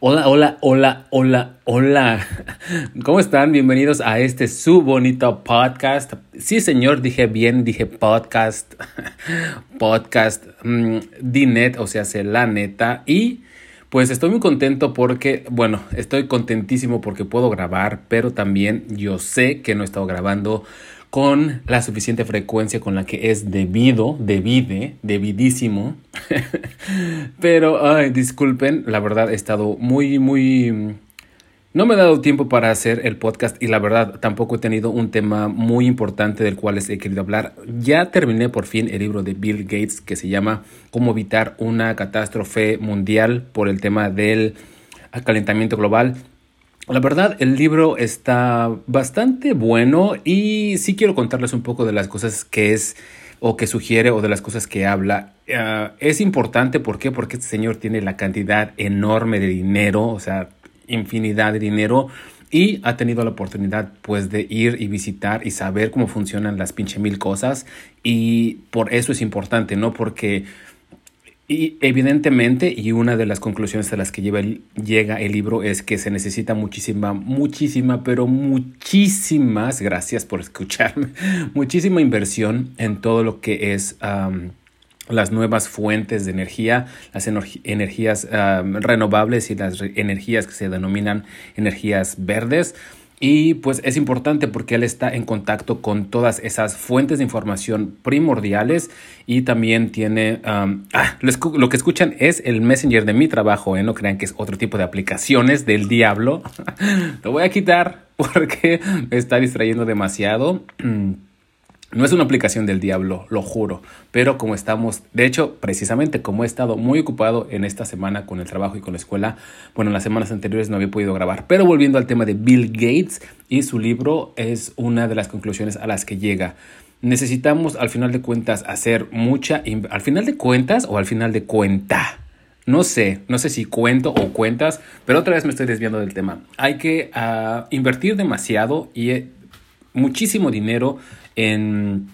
Hola, hola, hola, hola, hola. ¿Cómo están? Bienvenidos a este su bonito podcast. Sí, señor, dije bien, dije podcast. podcast. Mm, Dinet, o sea, la neta. Y pues estoy muy contento porque, bueno, estoy contentísimo porque puedo grabar, pero también yo sé que no he estado grabando con la suficiente frecuencia con la que es debido, debide, debidísimo. Pero, ay, disculpen, la verdad he estado muy, muy... No me he dado tiempo para hacer el podcast y la verdad tampoco he tenido un tema muy importante del cual he querido hablar. Ya terminé por fin el libro de Bill Gates que se llama Cómo evitar una catástrofe mundial por el tema del calentamiento global. La verdad, el libro está bastante bueno y sí quiero contarles un poco de las cosas que es o que sugiere o de las cosas que habla. Ah, es importante, ¿por qué? Porque este señor tiene la cantidad enorme de dinero, o sea, infinidad de dinero y ha tenido la oportunidad pues de ir y visitar y saber cómo funcionan las pinche mil cosas y por eso es importante, ¿no? Porque y evidentemente, y una de las conclusiones a las que lleva llega el libro es que se necesita muchísima, muchísima, pero muchísimas, gracias por escucharme, muchísima inversión en todo lo que es las nuevas fuentes de energía, las energías renovables y las energías que se denominan energías verdes. Y pues es importante porque él está en contacto con todas esas fuentes de información primordiales y también tiene... ah, lo, que escuchan es el Messenger de mi trabajo, ¿eh? no crean que es otro tipo de aplicaciones del diablo. lo voy a quitar porque me está distrayendo demasiado. No es una aplicación del diablo, lo juro, pero como estamos, de hecho, precisamente como he estado muy ocupado en esta semana con el trabajo y con la escuela, bueno, en las semanas anteriores no había podido grabar, pero volviendo al tema de Bill Gates y su libro es una de las conclusiones a las que llega. Necesitamos al final de cuentas hacer mucha, al final de cuentas o al final de cuenta. No sé, no sé si cuento o cuentas, pero otra vez me estoy desviando del tema. Hay que uh, invertir demasiado y eh, muchísimo dinero en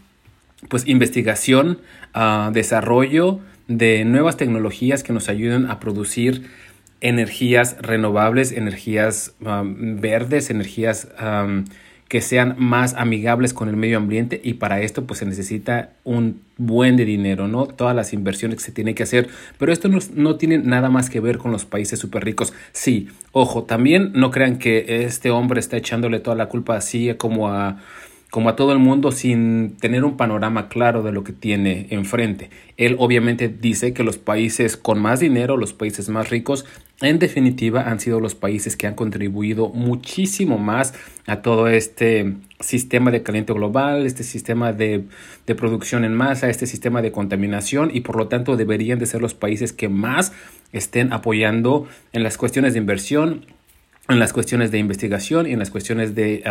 pues investigación, uh, desarrollo de nuevas tecnologías que nos ayuden a producir energías renovables, energías um, verdes, energías que sean más amigables con el medio ambiente y para esto pues se necesita un buen de dinero, ¿no? Todas las inversiones que se tienen que hacer, pero esto no, no tiene nada más que ver con los países súper ricos. Sí, ojo, también no crean que este hombre está echándole toda la culpa así como a como a todo el mundo sin tener un panorama claro de lo que tiene enfrente. Él obviamente dice que los países con más dinero, los países más ricos, en definitiva han sido los países que han contribuido muchísimo más a todo este sistema de caliente global, este sistema de, de producción en masa, este sistema de contaminación y por lo tanto deberían de ser los países que más estén apoyando en las cuestiones de inversión, en las cuestiones de investigación y en las cuestiones de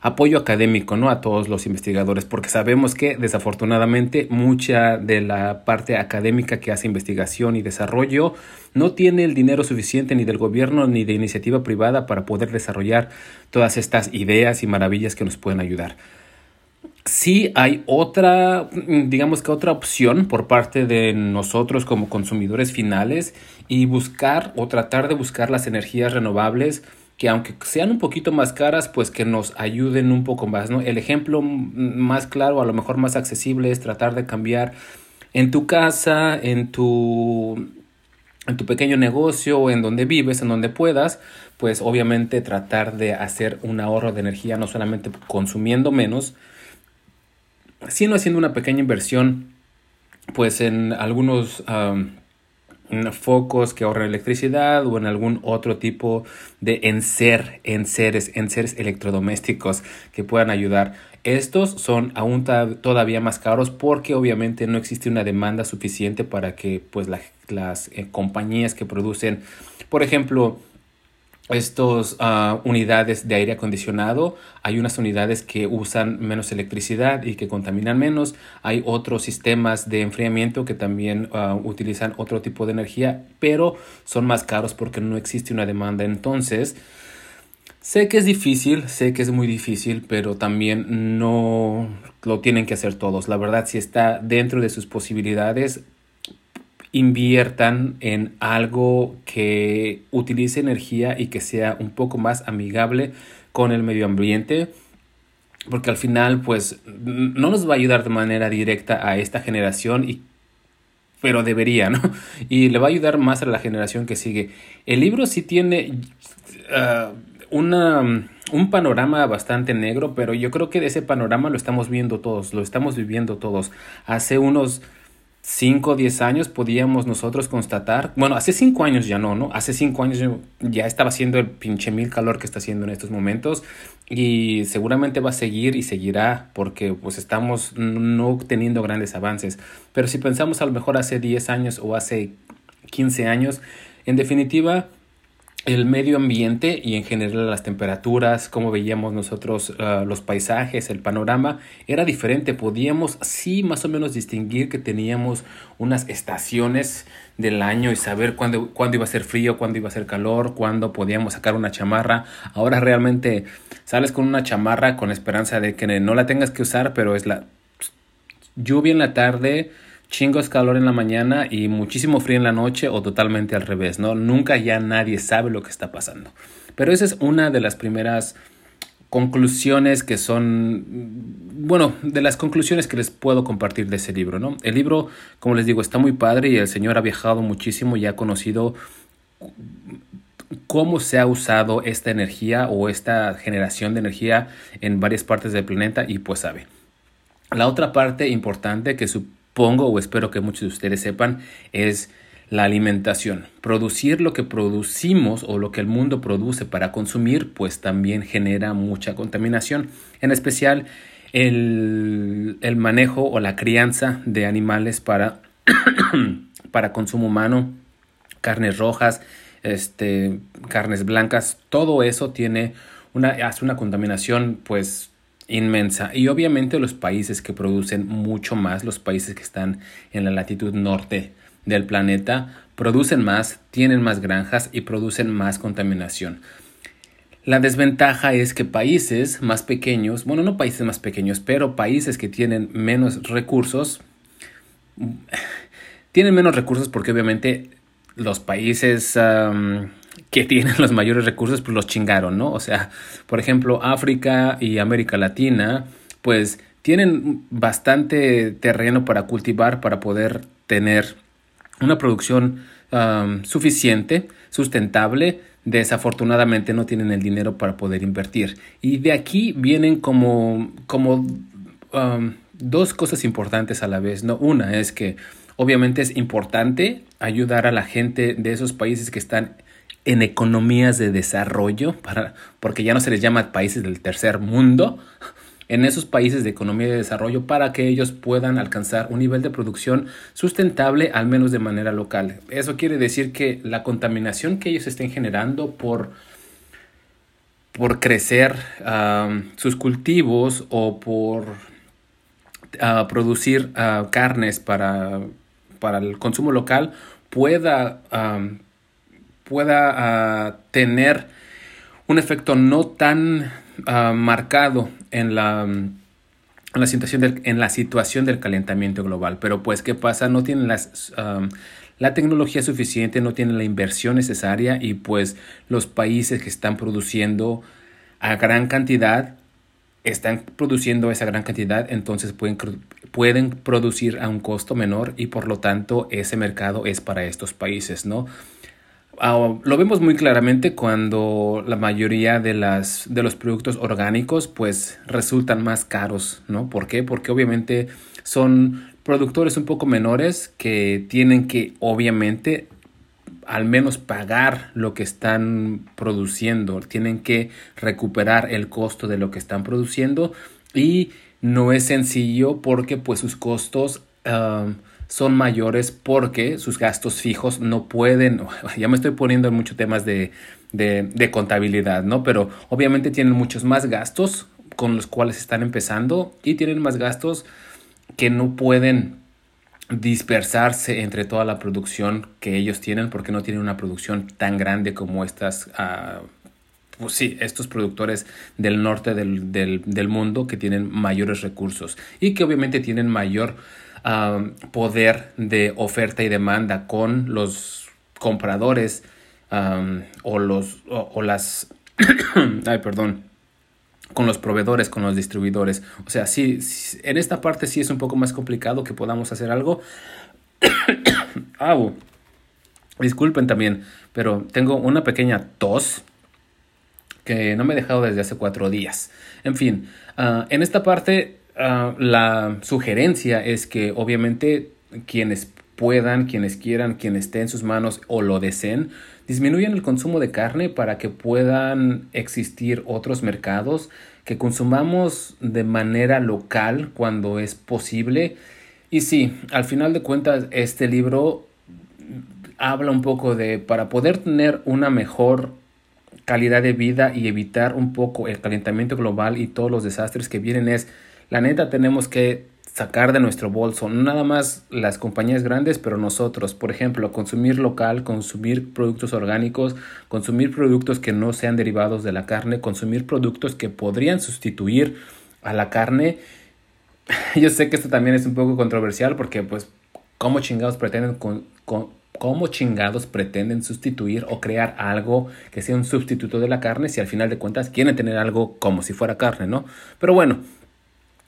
apoyo académico ¿no? a todos los investigadores, porque sabemos que desafortunadamente mucha de la parte académica que hace investigación y desarrollo no tiene el dinero suficiente ni del gobierno ni de iniciativa privada para poder desarrollar todas estas ideas y maravillas que nos pueden ayudar. Sí hay otra, digamos que otra opción por parte de nosotros como consumidores finales y buscar o tratar de buscar las energías renovables que aunque sean un poquito más caras, pues que nos ayuden un poco más, ¿no? El ejemplo más claro, a lo mejor más accesible, es tratar de cambiar en tu casa, en tu, en tu pequeño negocio en donde vives, en donde puedas, pues obviamente tratar de hacer un ahorro de energía, no solamente consumiendo menos, sino haciendo una pequeña inversión, pues en algunos focos que ahorran electricidad o en algún otro tipo de enser, enseres, enseres electrodomésticos que puedan ayudar. Estos son aún todavía más caros porque obviamente no existe una demanda suficiente para que pues las eh, compañías que producen, por ejemplo, estos uh, unidades de aire acondicionado. Hay unas unidades que usan menos electricidad y que contaminan menos. Hay otros sistemas de enfriamiento que también uh, utilizan otro tipo de energía, pero son más caros porque no existe una demanda. Entonces, sé que es difícil, sé que es muy difícil, pero también no lo tienen que hacer todos. La verdad, si está dentro de sus posibilidades, inviertan en algo que utilice energía y que sea un poco más amigable con el medio ambiente porque al final pues no nos va a ayudar de manera directa a esta generación y pero debería, ¿no? Y le va a ayudar más a la generación que sigue. El libro sí tiene uh, una, un panorama bastante negro, pero yo creo que ese panorama lo estamos viendo todos, lo estamos viviendo todos. Hace unos 5 o 10 años podíamos nosotros constatar, bueno, hace 5 años ya no, ¿no? Hace 5 años ya estaba haciendo el pinche mil calor que está haciendo en estos momentos y seguramente va a seguir y seguirá porque pues estamos no teniendo grandes avances. Pero si pensamos a lo mejor hace 10 años o hace 15 años, en definitiva el medio ambiente y en general las temperaturas, como veíamos nosotros uh, los paisajes, el panorama, era diferente. Podíamos sí más o menos distinguir que teníamos unas estaciones del año y saber cuándo, cuándo iba a ser frío, cuándo iba a ser calor, cuándo podíamos sacar una chamarra. Ahora realmente sales con una chamarra con esperanza de que no la tengas que usar, pero es la lluvia en la tarde chingos calor en la mañana y muchísimo frío en la noche o totalmente al revés, ¿no? Nunca ya nadie sabe lo que está pasando. Pero esa es una de las primeras conclusiones que son, bueno, de las conclusiones que les puedo compartir de ese libro, ¿no? El libro, como les digo, está muy padre y el señor ha viajado muchísimo y ha conocido cómo se ha usado esta energía o esta generación de energía en varias partes del planeta y pues sabe. La otra parte importante que su pongo o espero que muchos de ustedes sepan es la alimentación. Producir lo que producimos o lo que el mundo produce para consumir, pues también genera mucha contaminación. En especial el, el manejo o la crianza de animales para, para consumo humano, carnes rojas, este, carnes blancas, todo eso tiene una, hace una contaminación pues inmensa. Y obviamente los países que producen mucho más, los países que están en la latitud norte del planeta, producen más, tienen más granjas y producen más contaminación. La desventaja es que países más pequeños, bueno, no países más pequeños, pero países que tienen menos recursos, tienen menos recursos porque obviamente los países que tienen los mayores recursos, pues los chingaron, ¿no? O sea, por ejemplo, África y América Latina, pues tienen bastante terreno para cultivar, para poder tener una producción suficiente, sustentable. Desafortunadamente no tienen el dinero para poder invertir. Y de aquí vienen como, como dos cosas importantes a la vez, ¿no? Una es que obviamente es importante ayudar a la gente de esos países que están en economías de desarrollo, para, porque ya no se les llama países del tercer mundo, en esos países de economía de desarrollo para que ellos puedan alcanzar un nivel de producción sustentable, al menos de manera local. Eso quiere decir que la contaminación que ellos estén generando por, por crecer sus cultivos o por ah, producir ah, carnes para, para el consumo local pueda pueda ah, tener un efecto no tan ah, marcado en la, en la, situación del, en la situación del calentamiento global. Pero pues, ¿qué pasa? No tienen las, la tecnología suficiente, no tienen la inversión necesaria y pues los países que están produciendo a gran cantidad están produciendo esa gran cantidad, entonces pueden, pueden producir a un costo menor y por lo tanto ese mercado es para estos países, ¿no? Ah, lo vemos muy claramente cuando la mayoría de, las, de los productos orgánicos pues resultan más caros, ¿no? ¿Por qué? Porque obviamente son productores un poco menores que tienen que obviamente al menos pagar lo que están produciendo, tienen que recuperar el costo de lo que están produciendo y no es sencillo porque pues sus costos ah, son mayores porque sus gastos fijos no pueden, ya me estoy poniendo en muchos temas de, de, contabilidad, ¿no? Pero obviamente tienen muchos más gastos con los cuales están empezando y tienen más gastos que no pueden dispersarse entre toda la producción que ellos tienen porque no tienen una producción tan grande como estas, uh, pues sí, estos productores del norte del, del, del, mundo que tienen mayores recursos y que obviamente tienen mayor poder de oferta y demanda con los compradores o los o, las ay perdón con los proveedores, con los distribuidores. O sea, sí, en esta parte sí es un poco más complicado que podamos hacer algo. Disculpen también, pero tengo una pequeña tos que no me he dejado desde hace cuatro días. En fin, ah, en esta parte Ah, la sugerencia es que obviamente quienes puedan, quienes quieran, quienes esté en sus manos o lo deseen, disminuyan el consumo de carne para que puedan existir otros mercados, que consumamos de manera local cuando es posible. Y sí, al final de cuentas, este libro habla un poco de para poder tener una mejor calidad de vida y evitar un poco el calentamiento global y todos los desastres que vienen es la neta tenemos que sacar de nuestro bolso, no nada más las compañías grandes, pero nosotros, por ejemplo, consumir local, consumir productos orgánicos, consumir productos que no sean derivados de la carne, consumir productos que podrían sustituir a la carne. Yo sé que esto también es un poco controversial porque pues cómo chingados pretenden cómo chingados pretenden sustituir o crear algo que sea un sustituto de la carne si al final de cuentas quieren tener algo como si fuera carne, ¿no? Pero bueno,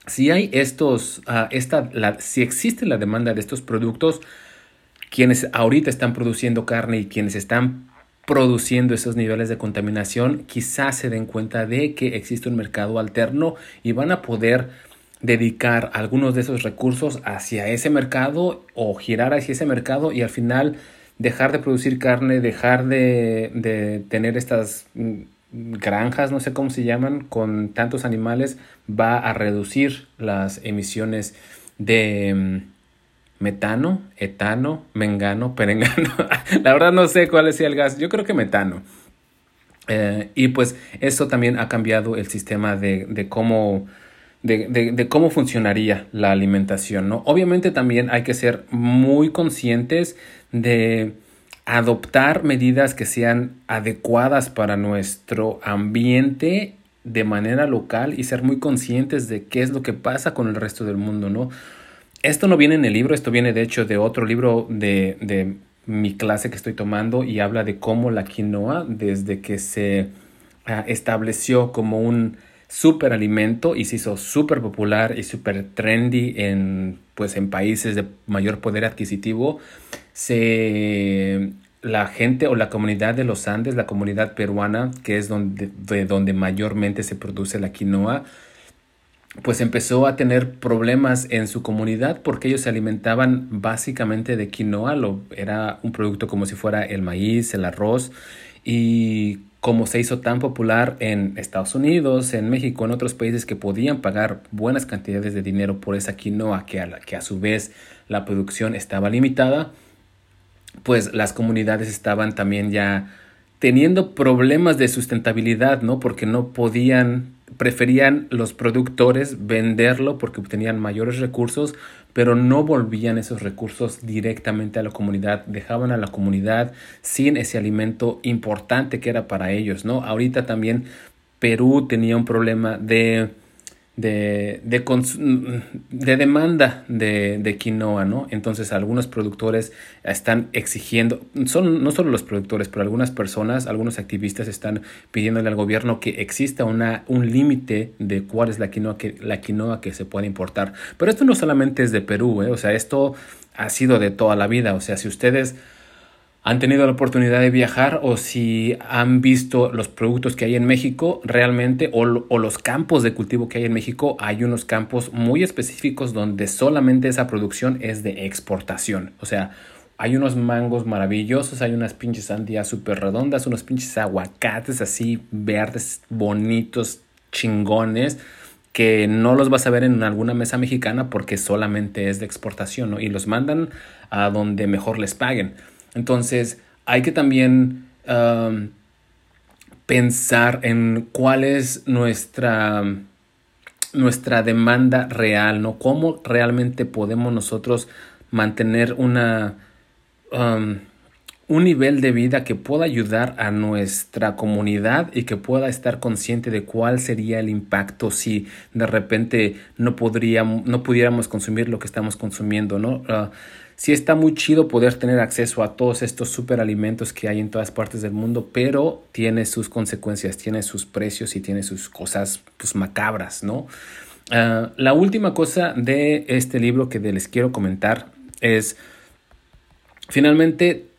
si hay estos, uh, esta, si existe la demanda de estos productos, quienes ahorita están produciendo carne y quienes están produciendo esos niveles de contaminación, quizás se den cuenta de que existe un mercado alterno y van a poder dedicar algunos de esos recursos hacia ese mercado o girar hacia ese mercado y al final dejar de producir carne, dejar de, de tener estas mm, granjas, no sé cómo se llaman, con tantos animales, va a reducir las emisiones de mm, metano, etano, mengano, perengano. La verdad no sé cuál es el gas. Yo creo que metano. Eh, y pues eso también ha cambiado el sistema de, de cómo... De, de, cómo funcionaría la alimentación, ¿no? Obviamente también hay que ser muy conscientes de adoptar medidas que sean adecuadas para nuestro ambiente de manera local y ser muy conscientes de qué es lo que pasa con el resto del mundo, ¿no? Esto no viene en el libro, esto viene de hecho de otro libro de, de mi clase que estoy tomando y habla de cómo la quinoa, desde que se ah, estableció como un superalimento y se hizo súper popular y súper trendy en, pues, en países de mayor poder adquisitivo, se la gente o la comunidad de los Andes, la comunidad peruana, que es donde, de donde mayormente se produce la quinoa, pues empezó a tener problemas en su comunidad porque ellos se alimentaban básicamente de quinoa, lo, era un producto como si fuera el maíz, el arroz, y como se hizo tan popular en Estados Unidos, en México, en otros países que podían pagar buenas cantidades de dinero por esa quinoa, que a, su vez la producción estaba limitada, pues las comunidades estaban también ya teniendo problemas de sustentabilidad, ¿no? Porque no podían, preferían los productores venderlo porque obtenían mayores recursos, pero no volvían esos recursos directamente a la comunidad, dejaban a la comunidad sin ese alimento importante que era para ellos, ¿no? Ahorita también Perú tenía un problema de de, de, de demanda de, de, quinoa, ¿no? Entonces algunos productores están exigiendo, son, no solo los productores, pero algunas personas, algunos activistas están pidiéndole al gobierno que exista una, un límite de cuál es la quinoa, que, la quinoa que se puede importar. Pero esto no solamente es de Perú, ¿eh? o sea, esto ha sido de toda la vida, o sea, si ustedes han tenido la oportunidad de viajar o si han visto los productos que hay en México realmente o, los campos de cultivo que hay en México, hay unos campos muy específicos donde solamente esa producción es de exportación. O sea, hay unos mangos maravillosos, hay unas pinches sandías súper redondas, unos pinches aguacates así verdes, bonitos, chingones que no los vas a ver en alguna mesa mexicana porque solamente es de exportación, ¿no? Y los mandan a donde mejor les paguen. Entonces, hay que también um, pensar en cuál es nuestra, nuestra demanda real, ¿no? Cómo realmente podemos nosotros mantener una, un nivel de vida que pueda ayudar a nuestra comunidad y que pueda estar consciente de cuál sería el impacto si de repente no podríamos, no pudiéramos consumir lo que estamos consumiendo, ¿no? Uh, sí está muy chido poder tener acceso a todos estos superalimentos que hay en todas partes del mundo, pero tiene sus consecuencias, tiene sus precios y tiene sus cosas pues macabras, ¿no? Uh, la última cosa de este libro que les quiero comentar es finalmente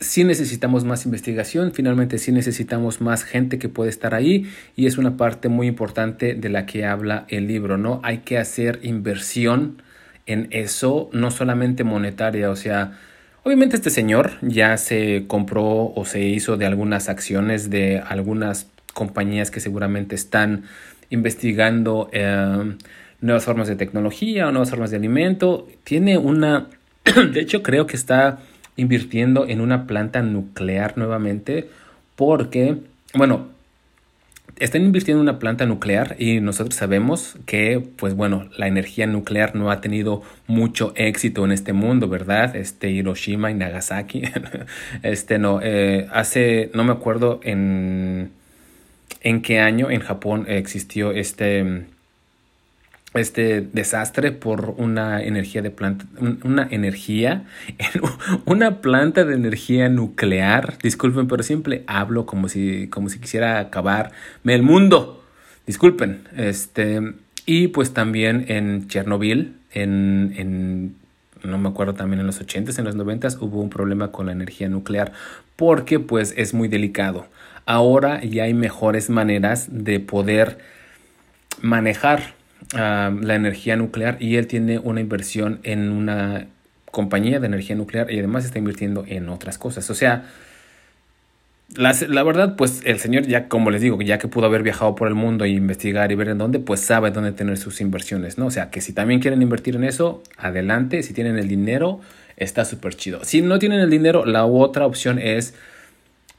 sí necesitamos más investigación, finalmente sí necesitamos más gente que puede estar ahí y es una parte muy importante de la que habla el libro, ¿no? Hay que hacer inversión en eso, no solamente monetaria, o sea, obviamente este señor ya se compró o se hizo de algunas acciones de algunas compañías que seguramente están investigando eh, nuevas formas de tecnología o nuevas formas de alimento. Tiene una, de hecho creo que está invirtiendo en una planta nuclear nuevamente porque, bueno, están invirtiendo en una planta nuclear y nosotros sabemos que, pues bueno, la energía nuclear no ha tenido mucho éxito en este mundo, ¿verdad? Este Hiroshima y Nagasaki, este no, eh, hace, no me acuerdo en, en qué año en Japón existió este este desastre por una energía de planta, una energía, una planta de energía nuclear. Disculpen, pero siempre hablo como si, como si quisiera acabarme el mundo. Disculpen. Este, y pues también en Chernobyl, en, en no me acuerdo también en los 80s, en los 90s hubo un problema con la energía nuclear porque pues es muy delicado. Ahora ya hay mejores maneras de poder manejar la energía nuclear y él tiene una inversión en una compañía de energía nuclear y además está invirtiendo en otras cosas. O sea, la, la, verdad, pues el señor ya, como les digo, ya que pudo haber viajado por el mundo e investigar y ver en dónde, pues sabe dónde tener sus inversiones, ¿no? O sea, que si también quieren invertir en eso, adelante, si tienen el dinero, está súper chido. Si no tienen el dinero, la otra opción es,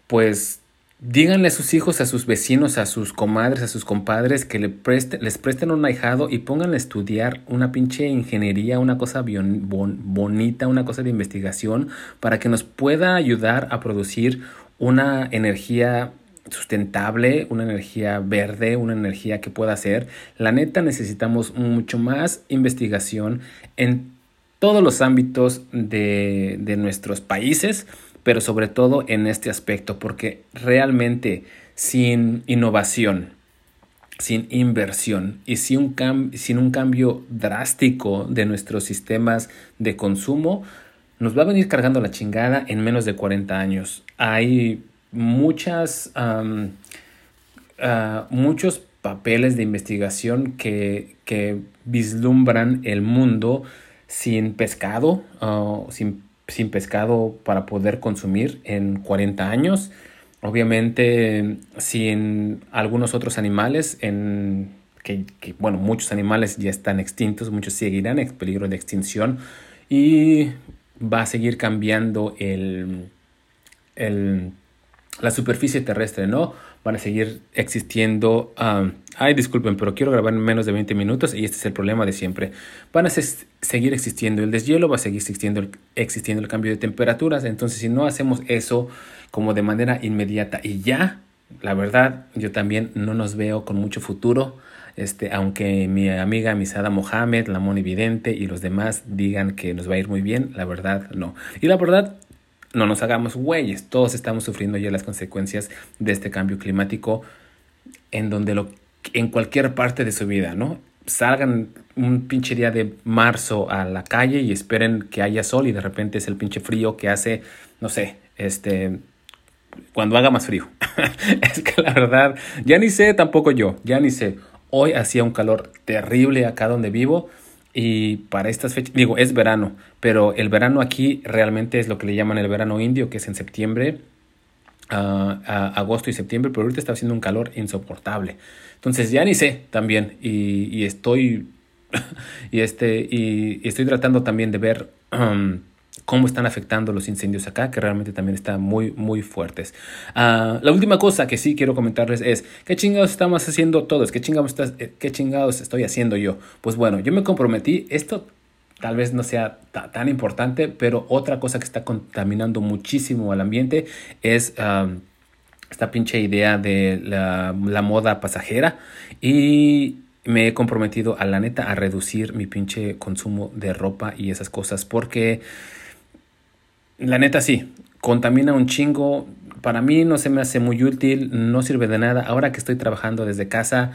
pues, Díganle a sus hijos, a sus vecinos, a sus comadres, a sus compadres que le les presten un ahijado y pónganle a estudiar una pinche ingeniería, una cosa bonita, una cosa de investigación para que nos pueda ayudar a producir una energía sustentable, una energía verde, una energía que pueda ser. La neta necesitamos mucho más investigación en todos los ámbitos de, de nuestros países pero sobre todo en este aspecto, porque realmente sin innovación, sin inversión y sin un, sin un cambio drástico de nuestros sistemas de consumo, nos va a venir cargando la chingada en menos de 40 años. Hay muchas, ah, muchos papeles de investigación que, que vislumbran el mundo sin pescado, uh, sin sin pescado para poder consumir en 40 años. Obviamente sin algunos otros animales en que, bueno, muchos animales ya están extintos, muchos seguirán en peligro de extinción y va a seguir cambiando el, el, la superficie terrestre, ¿no? Van a seguir existiendo. ay, disculpen, pero quiero grabar en menos de 20 minutos y este es el problema de siempre. Van a seguir existiendo el deshielo, va a seguir existiendo el, existiendo el cambio de temperaturas. Entonces, si no hacemos eso como de manera inmediata y ya, la verdad, yo también no nos veo con mucho futuro. Este, aunque mi amiga Misada Mohamed, la Moni Vidente y los demás digan que nos va a ir muy bien, la verdad no. Y la verdad, no nos hagamos güeyes, todos estamos sufriendo ya las consecuencias de este cambio climático en donde lo en cualquier parte de su vida, ¿no? Salgan un pinche día de marzo a la calle y esperen que haya sol y de repente es el pinche frío que hace, no sé, este cuando haga más frío. es que la verdad, ya ni sé tampoco yo, ya ni sé. Hoy hacía un calor terrible acá donde vivo y para estas fechas, digo, es verano, pero el verano aquí realmente es lo que le llaman el verano indio, que es en septiembre, a agosto y septiembre, pero ahorita está haciendo un calor insoportable. Entonces ya ni sé también y, y estoy y este y, estoy tratando también de ver um, cómo están afectando los incendios acá, que realmente también están muy, muy fuertes. Uh, la última cosa que sí quiero comentarles es, ¿qué chingados estamos haciendo todos? ¿Qué chingados, estás, eh, ¿Qué chingados estoy haciendo yo? Pues bueno, yo me comprometí, esto tal vez no sea tan importante, pero otra cosa que está contaminando muchísimo al ambiente es esta pinche idea de la, moda pasajera y me he comprometido a la neta a reducir mi pinche consumo de ropa y esas cosas porque la neta sí, contamina un chingo. Para mí no se me hace muy útil, no sirve de nada. Ahora que estoy trabajando desde casa,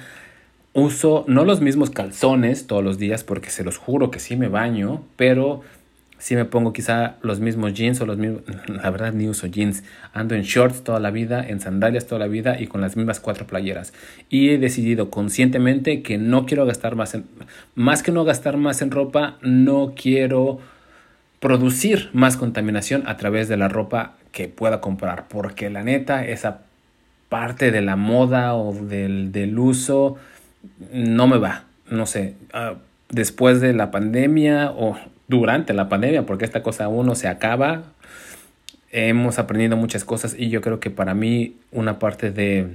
uso no los mismos calzones todos los días porque se los juro que sí me baño, pero sí me pongo quizá los mismos jeans o los mismos, la verdad ni uso jeans, ando en shorts toda la vida, en sandalias toda la vida y con las mismas cuatro playeras. Y he decidido conscientemente que no quiero gastar más en, más que no gastar más en ropa, no quiero producir más contaminación a través de la ropa que pueda comprar, porque la neta, esa parte de la moda o del, del uso no me va, no sé, ah, después de la pandemia o durante la pandemia, porque esta cosa aún no se acaba, hemos aprendido muchas cosas y yo creo que para mí una parte de,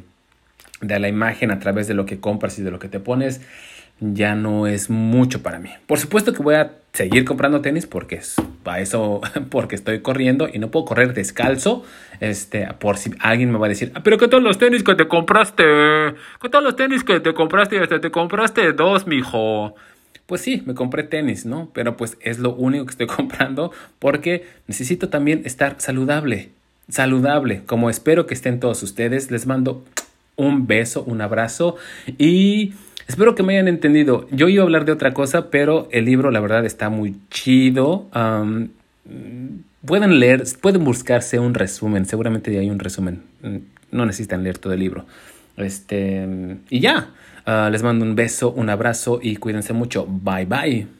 de la imagen a través de lo que compras y de lo que te pones, ya no es mucho para mí. Por supuesto que voy a seguir comprando tenis porque es para eso, porque estoy corriendo y no puedo correr descalzo. Este, por si alguien me va a decir, ah, pero ¿qué tal los tenis que te compraste? ¿Qué tal los tenis que te compraste? Hasta te compraste dos, mijo. Pues sí, me compré tenis, ¿no? Pero pues es lo único que estoy comprando porque necesito también estar saludable. Saludable, como espero que estén todos ustedes. Les mando un beso, un abrazo y Espero que me hayan entendido. Yo iba a hablar de otra cosa, pero el libro la verdad está muy chido. pueden leer, pueden buscarse un resumen. Seguramente hay un resumen. Mm, no necesitan leer todo el libro. Este, y ya. Ah, les mando un beso, un abrazo y cuídense mucho. Bye bye.